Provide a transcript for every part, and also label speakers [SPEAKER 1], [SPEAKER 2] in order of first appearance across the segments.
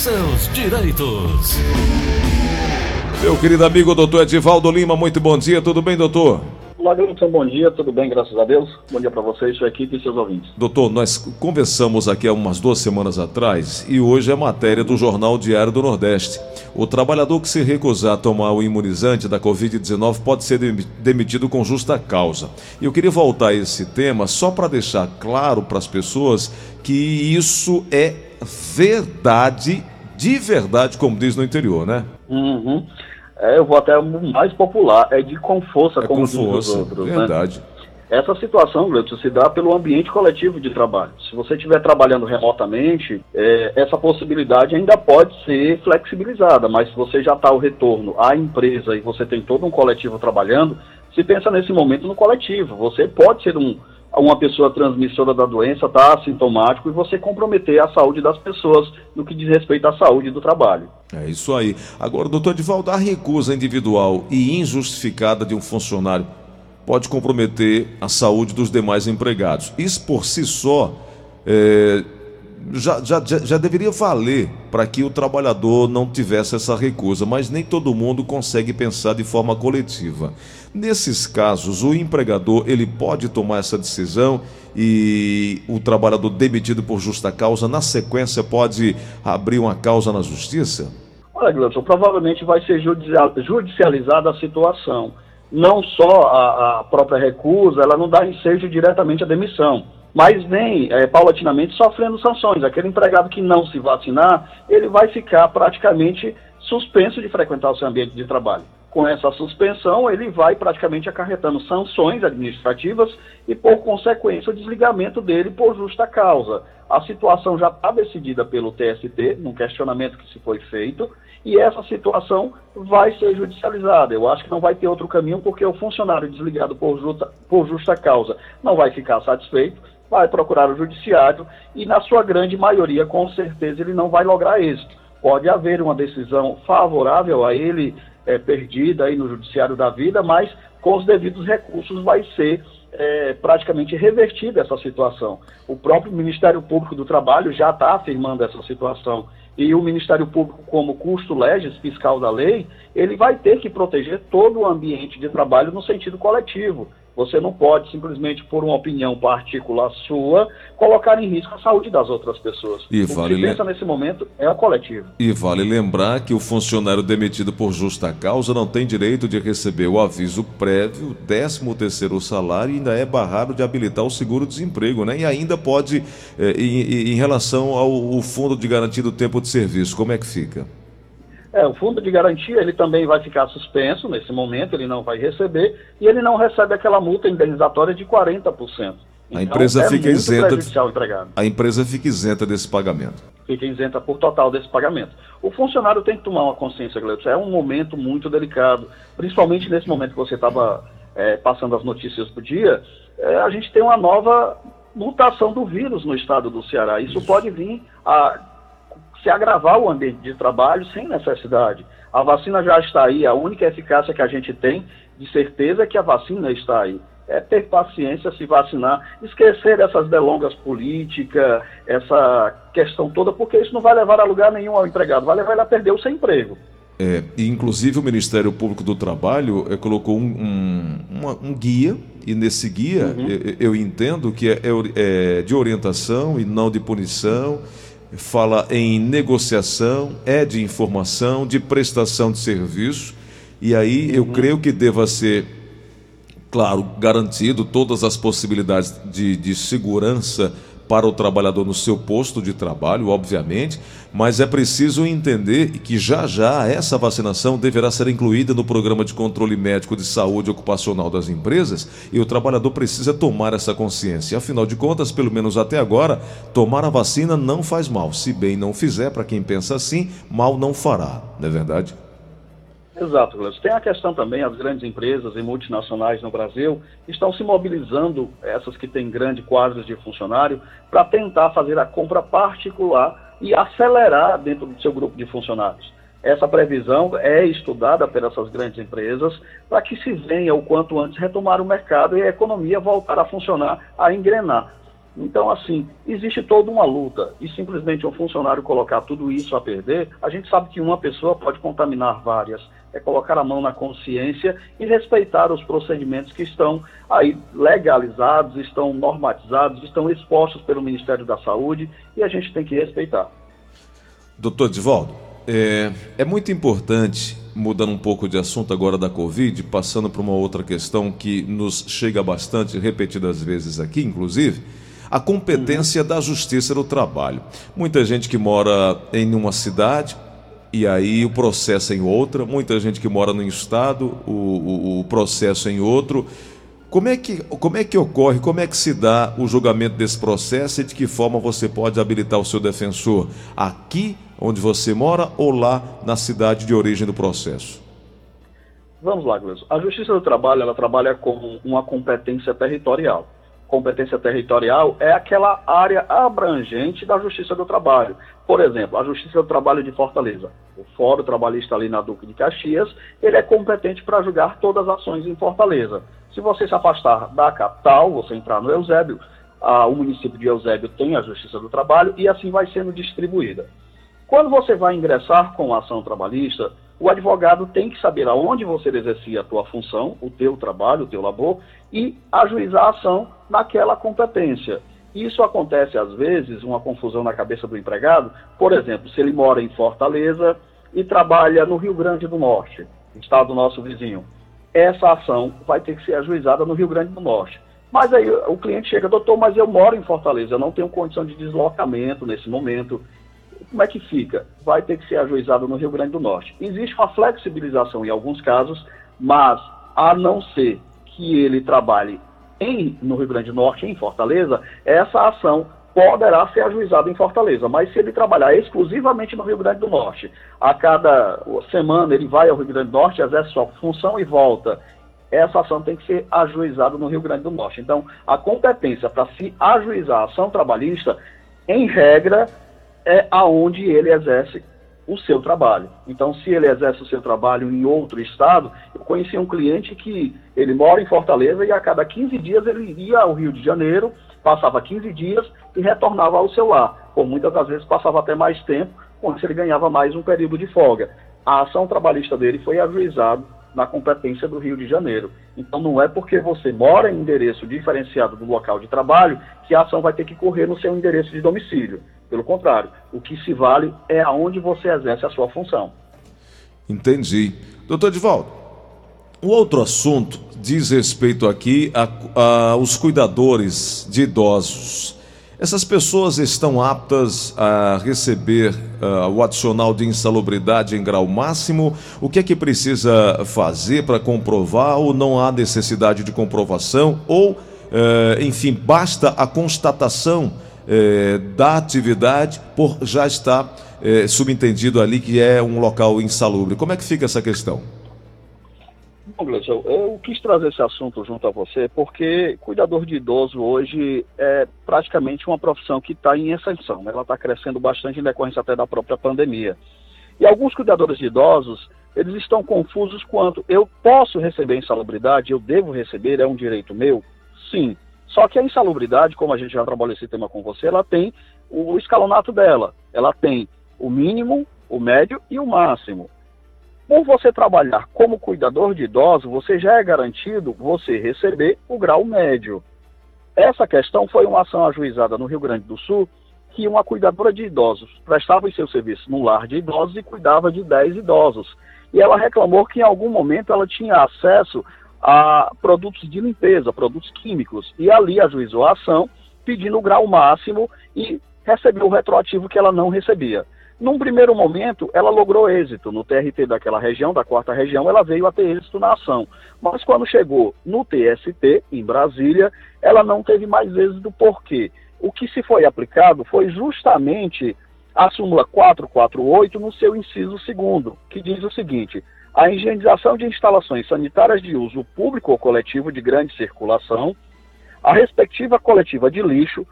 [SPEAKER 1] seus direitos.
[SPEAKER 2] Meu querido amigo doutor Edivaldo Lima, muito bom dia, tudo bem, doutor?
[SPEAKER 3] Olá, Gilson, bom dia, tudo bem, graças a Deus. Bom dia para vocês, sua equipe e seus ouvintes.
[SPEAKER 2] Doutor, nós conversamos aqui há umas duas semanas atrás e hoje é matéria do Jornal Diário do Nordeste. O trabalhador que se recusar a tomar o imunizante da Covid-19 pode ser demitido com justa causa. E eu queria voltar a esse tema só para deixar claro para as pessoas que isso é verdade, de verdade, como diz no interior, né?
[SPEAKER 3] Uhum. É, eu vou até mais popular, é de com força,
[SPEAKER 2] é
[SPEAKER 3] como
[SPEAKER 2] com força,
[SPEAKER 3] outros.
[SPEAKER 2] Né? Verdade.
[SPEAKER 3] Né? Essa situação, Gleudson, se dá pelo ambiente coletivo de trabalho. Se você estiver trabalhando remotamente, é, essa possibilidade ainda pode ser flexibilizada, mas se você já está o retorno à empresa e você tem todo um coletivo trabalhando, se pensa nesse momento no coletivo. Você pode ser um, uma pessoa transmissora da doença, está assintomático e você comprometer a saúde das pessoas no que diz respeito à saúde do trabalho.
[SPEAKER 2] É isso aí. Agora, doutor Edivaldo, a recusa individual e injustificada de um funcionário pode comprometer a saúde dos demais empregados. Isso por si só é, já, já, já deveria valer para que o trabalhador não tivesse essa recusa, mas nem todo mundo consegue pensar de forma coletiva. Nesses casos, o empregador ele pode tomar essa decisão e o trabalhador demitido por justa causa, na sequência, pode abrir uma causa na justiça?
[SPEAKER 3] Olha, Gleison, provavelmente vai ser judicializada a situação. Não só a, a própria recusa, ela não dá ensejo diretamente à demissão mas vem é, paulatinamente sofrendo sanções. Aquele empregado que não se vacinar, ele vai ficar praticamente suspenso de frequentar o seu ambiente de trabalho. Com essa suspensão, ele vai praticamente acarretando sanções administrativas e, por consequência, o desligamento dele por justa causa. A situação já está decidida pelo TST, num questionamento que se foi feito, e essa situação vai ser judicializada. Eu acho que não vai ter outro caminho, porque o funcionário desligado por justa, por justa causa não vai ficar satisfeito, vai procurar o judiciário e, na sua grande maioria, com certeza, ele não vai lograr êxito. Pode haver uma decisão favorável a ele, é, perdida aí no judiciário da vida, mas com os devidos recursos vai ser é, praticamente revertida essa situação. O próprio Ministério Público do Trabalho já está afirmando essa situação. E o Ministério Público, como custo legis fiscal da lei, ele vai ter que proteger todo o ambiente de trabalho no sentido coletivo. Você não pode simplesmente, por uma opinião particular sua, colocar em risco a saúde das outras pessoas.
[SPEAKER 2] E vale
[SPEAKER 3] o que se pensa nesse momento é o coletivo.
[SPEAKER 2] E vale lembrar que o funcionário demitido por justa causa não tem direito de receber o aviso prévio, 13 terceiro salário e ainda é barrado de habilitar o seguro-desemprego, né? E ainda pode, eh, em, em, relação ao fundo de garantia do tempo de serviço, como é que fica?
[SPEAKER 3] É, o fundo de garantia ele também vai ficar suspenso nesse momento, ele não vai receber e ele não recebe aquela multa indenizatória de 40%.
[SPEAKER 2] Então, a empresa é fica isenta. A empresa fica isenta desse pagamento.
[SPEAKER 3] Fica isenta por total desse pagamento. O funcionário tem que tomar uma consciência, Gleudson. É um momento muito delicado, principalmente nesse momento que você estava é, passando as notícias do dia. É, a gente tem uma nova mutação do vírus no estado do Ceará. Isso, Isso. pode vir a se agravar o ambiente de trabalho sem necessidade. A vacina já está aí, a única eficácia que a gente tem de certeza é que a vacina está aí. É ter paciência, se vacinar, esquecer essas delongas políticas, essa questão toda, porque isso não vai levar a lugar nenhum ao empregado, vai levar ele a perder o seu emprego.
[SPEAKER 2] É, inclusive o Ministério Público do Trabalho é, colocou um, um, uma, um, guia, e nesse guia uhum. eu, eu, entendo que é, é de orientação e não de punição fala em negociação, é de informação, de prestação de serviço, e aí eu uhum. creio que deva ser, claro, garantido todas as possibilidades de, de segurança para o trabalhador no seu posto de trabalho, obviamente, mas é preciso entender que já já essa vacinação deverá ser incluída no programa de controle médico de saúde ocupacional das empresas e o trabalhador precisa tomar essa consciência. Afinal de contas, pelo menos até agora, tomar a vacina não faz mal. Se bem não fizer, para quem pensa assim, mal não fará, não é verdade?
[SPEAKER 3] Exato, Gleison. Tem a questão também, as grandes empresas e multinacionais no Brasil estão se mobilizando, essas que têm grande quadros de funcionário, para tentar fazer a compra particular e acelerar dentro do seu grupo de funcionários. Essa previsão é estudada pelas grandes empresas para que se venha o quanto antes retomar o mercado e a economia voltar a funcionar, a engrenar. Então, assim, existe toda uma luta. E simplesmente um funcionário colocar tudo isso a perder, a gente sabe que uma pessoa pode contaminar várias. É colocar a mão na consciência e respeitar os procedimentos que estão aí legalizados, estão normatizados, estão expostos pelo Ministério da Saúde e a gente tem que respeitar.
[SPEAKER 2] Doutor Divaldo, é, é muito importante, mudando um pouco de assunto agora da Covid, passando para uma outra questão que nos chega bastante, repetidas vezes aqui, inclusive a competência da Justiça do Trabalho. Muita gente que mora em uma cidade e aí o processo é em outra, muita gente que mora no estado, o, o, o processo é em outro. Como é, que, como é que ocorre, como é que se dá o julgamento desse processo e de que forma você pode habilitar o seu defensor? Aqui onde você mora ou lá na cidade de origem do processo?
[SPEAKER 3] Vamos lá, Gleison. A Justiça do Trabalho ela trabalha com uma competência territorial competência territorial é aquela área abrangente da Justiça do Trabalho. Por exemplo, a Justiça do Trabalho de Fortaleza. O Fórum Trabalhista ali na Duque de Caxias, ele é competente para julgar todas as ações em Fortaleza. Se você se afastar da capital, você entrar no Eusébio, a, o município de Eusébio tem a Justiça do Trabalho e assim vai sendo distribuída. Quando você vai ingressar com a ação trabalhista, o advogado tem que saber aonde você exercia a tua função, o teu trabalho, o teu labor, e ajuizar a ação naquela competência. Isso acontece, às vezes, uma confusão na cabeça do empregado, por exemplo, se ele mora em Fortaleza e trabalha no Rio Grande do Norte, estado nosso vizinho. Essa ação vai ter que ser ajuizada no Rio Grande do Norte. Mas aí o cliente chega, doutor, mas eu moro em Fortaleza, eu não tenho condição de deslocamento nesse momento, como é que fica? Vai ter que ser ajuizado no Rio Grande do Norte. Existe uma flexibilização em alguns casos, mas a não ser que ele trabalhe em, no Rio Grande do Norte, em Fortaleza, essa ação poderá ser ajuizada em Fortaleza. Mas se ele trabalhar exclusivamente no Rio Grande do Norte, a cada semana ele vai ao Rio Grande do Norte, exerce sua função e volta, essa ação tem que ser ajuizada no Rio Grande do Norte. Então, a competência para se ajuizar a ação trabalhista, em regra, é aonde ele exerce o seu trabalho. Então, se ele exerce o seu trabalho em outro estado, eu conheci um cliente que ele mora em Fortaleza e a cada 15 dias ele ia ao Rio de Janeiro, passava 15 dias e retornava ao seu lar. Por muitas das vezes passava até mais tempo, isso ele ganhava mais um período de folga. A ação trabalhista dele foi ajuizada na competência do Rio de Janeiro. Então não é porque você mora em endereço diferenciado do local de trabalho que a ação vai ter que correr no seu endereço de domicílio. Pelo contrário, o que se vale é aonde você exerce a sua função.
[SPEAKER 2] Entendi. Doutor Divaldo, o outro assunto diz respeito aqui aos cuidadores de idosos. Essas pessoas estão aptas a receber uh, o adicional de insalubridade em grau máximo? O que é que precisa fazer para comprovar ou não há necessidade de comprovação? Ou, uh, enfim, basta a constatação eh, da atividade por já estar eh, subentendido ali que é um local insalubre. Como é que fica essa questão?
[SPEAKER 3] Bom, Gleison, eu quis trazer esse assunto junto a você porque cuidador de idoso hoje é praticamente uma profissão que está em exceção. Né? Ela está crescendo bastante em decorrência até da própria pandemia. E alguns cuidadores de idosos, eles estão confusos quanto eu posso receber insalubridade, eu devo receber, é um direito meu? Sim. Só que a insalubridade, como a gente já trabalhou esse tema com você, ela tem o escalonato dela. Ela tem o mínimo, o médio e o máximo. Por você trabalhar como cuidador de idoso, você já é garantido você receber o grau médio. Essa questão foi uma ação ajuizada no Rio Grande do Sul que uma cuidadora de idosos prestava o seu serviço no lar de idosos e cuidava de 10 idosos. E ela reclamou que em algum momento ela tinha acesso a produtos de limpeza, produtos químicos, e ali ajuizou a ação pedindo o grau máximo e recebeu o retroativo que ela não recebia. Num primeiro momento, ela logrou êxito no TRT daquela região, da quarta região, ela veio a ter êxito na ação. Mas quando chegou no TST, em Brasília, ela não teve mais êxito, por quê? O que se foi aplicado foi justamente a súmula 448 no seu inciso segundo, que diz o seguinte: a higienização de instalações sanitárias de uso público ou coletivo de grande circulação, a respectiva coletiva de lixo,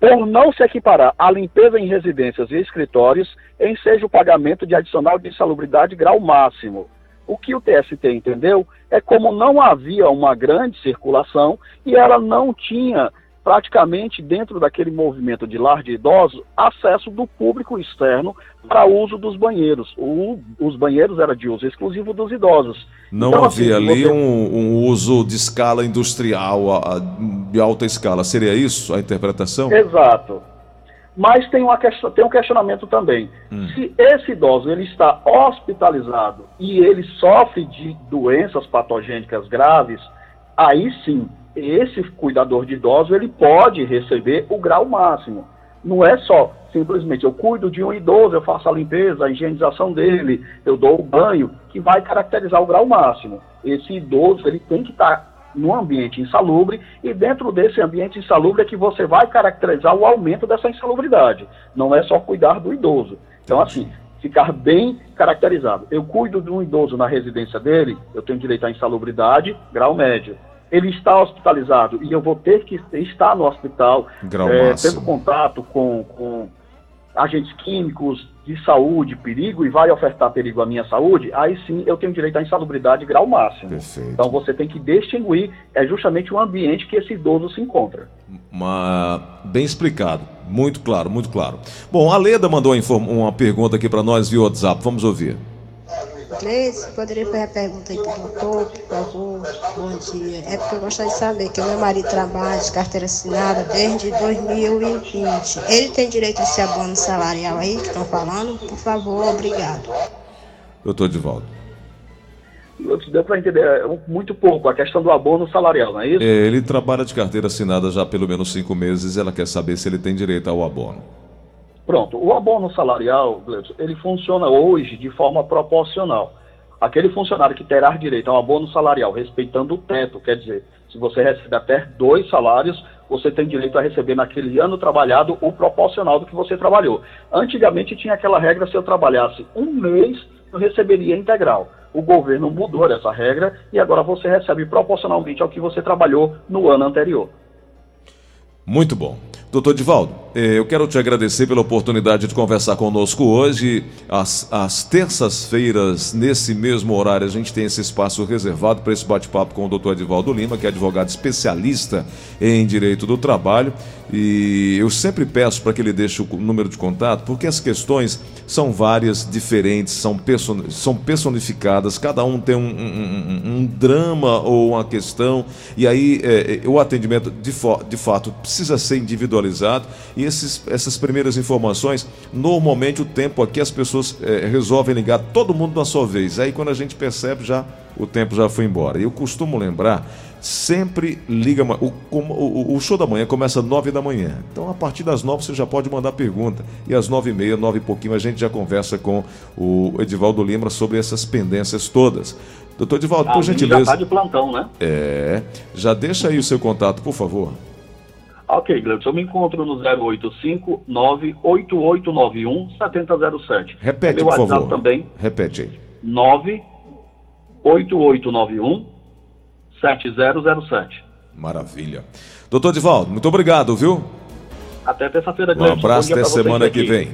[SPEAKER 3] por não se equiparar à limpeza em residências e escritórios, enseja o pagamento de adicional de insalubridade grau máximo. O que o TST entendeu é como não havia uma grande circulação e ela não tinha praticamente dentro daquele movimento de lar de idosos, acesso do público externo para uso dos banheiros. O, os banheiros eram de uso exclusivo dos idosos.
[SPEAKER 2] Não então, havia assim, ali você... um, um, uso de escala industrial, a, a, de alta escala. Seria isso a interpretação?
[SPEAKER 3] Exato. Mas tem, uma, tem um questionamento também. Hum. Se esse idoso ele está hospitalizado e ele sofre de doenças patogênicas graves, aí sim, esse cuidador de idoso ele pode receber o grau máximo. Não é só simplesmente eu cuido de um idoso, eu faço a limpeza, a higienização dele, eu dou o banho, que vai caracterizar o grau máximo. Esse idoso ele tem que estar num ambiente insalubre e dentro desse ambiente insalubre é que você vai caracterizar o aumento dessa insalubridade. Não é só cuidar do idoso. Então, assim, ficar bem caracterizado. Eu cuido de um idoso na residência dele, eu tenho direito à insalubridade, grau médio. Ele está hospitalizado e eu vou ter que estar no hospital, é, tendo contato com, com agentes químicos, de saúde, perigo, e vai ofertar perigo à minha saúde, aí sim eu tenho direito à insalubridade grau máximo. Perfeito. Então você tem que distinguir é justamente o ambiente que esse idoso se encontra.
[SPEAKER 2] Uma... Bem explicado, muito claro, muito claro. Bom, a Leda mandou uma pergunta aqui para nós via WhatsApp, vamos ouvir.
[SPEAKER 4] Poderia fazer a pergunta aí para o doutor, por favor? Bom dia. É porque eu gostaria de saber que o meu marido trabalha de carteira assinada desde 2020. Ele tem direito a esse abono salarial aí que estão falando? Por favor, obrigado.
[SPEAKER 2] Doutor Divaldo.
[SPEAKER 3] Deu para entender é, muito pouco a questão do abono salarial, não é isso? É,
[SPEAKER 2] ele trabalha de carteira assinada já há pelo menos cinco meses. Ela quer saber se ele tem direito ao abono.
[SPEAKER 3] Pronto, o abono salarial, ele funciona hoje de forma proporcional. Aquele funcionário que terá direito ao abono salarial respeitando o teto, quer dizer, se você recebe até dois salários, você tem direito a receber naquele ano trabalhado o proporcional do que você trabalhou. Antigamente tinha aquela regra, se eu trabalhasse um mês, eu receberia integral. O governo mudou essa regra e agora você recebe proporcionalmente ao que você trabalhou no ano anterior.
[SPEAKER 2] Muito bom. Doutor Divaldo, eu quero te agradecer pela oportunidade de conversar conosco hoje. Às, terças-feiras, nesse mesmo horário, a gente tem esse espaço reservado para esse bate-papo com o doutor Edivaldo Lima, que é advogado especialista em direito do trabalho. E eu sempre peço para que ele deixe o número de contato, porque as questões são várias, diferentes, são, person são personificadas, cada um tem um, um, um, drama ou uma questão, e aí é, o atendimento de, de fato precisa ser individualizado. E esses, essas primeiras informações, normalmente o tempo aqui as pessoas é, resolvem ligar todo mundo na sua vez. Aí quando a gente percebe, já o tempo já foi embora. Eu costumo lembrar sempre liga. O, o, o, show da manhã começa às nove da manhã. Então, a partir das nove você já pode mandar pergunta. E às nove e meia, nove e pouquinho, a gente já conversa com o Edivaldo Lima sobre essas pendências todas. Doutor Edivaldo, por gentileza. Já
[SPEAKER 3] está de plantão, né?
[SPEAKER 2] É. Já deixa aí o seu contato, por favor.
[SPEAKER 3] Ok, Gleudson, eu me encontro no 085 98891 7007.
[SPEAKER 2] Repete, Meu por WhatsApp favor. também. Repete aí.
[SPEAKER 3] 98891 7007.
[SPEAKER 2] Maravilha. Doutor Divaldo, muito obrigado, viu?
[SPEAKER 3] Até terça-feira,
[SPEAKER 2] Um abraço até semana que vem.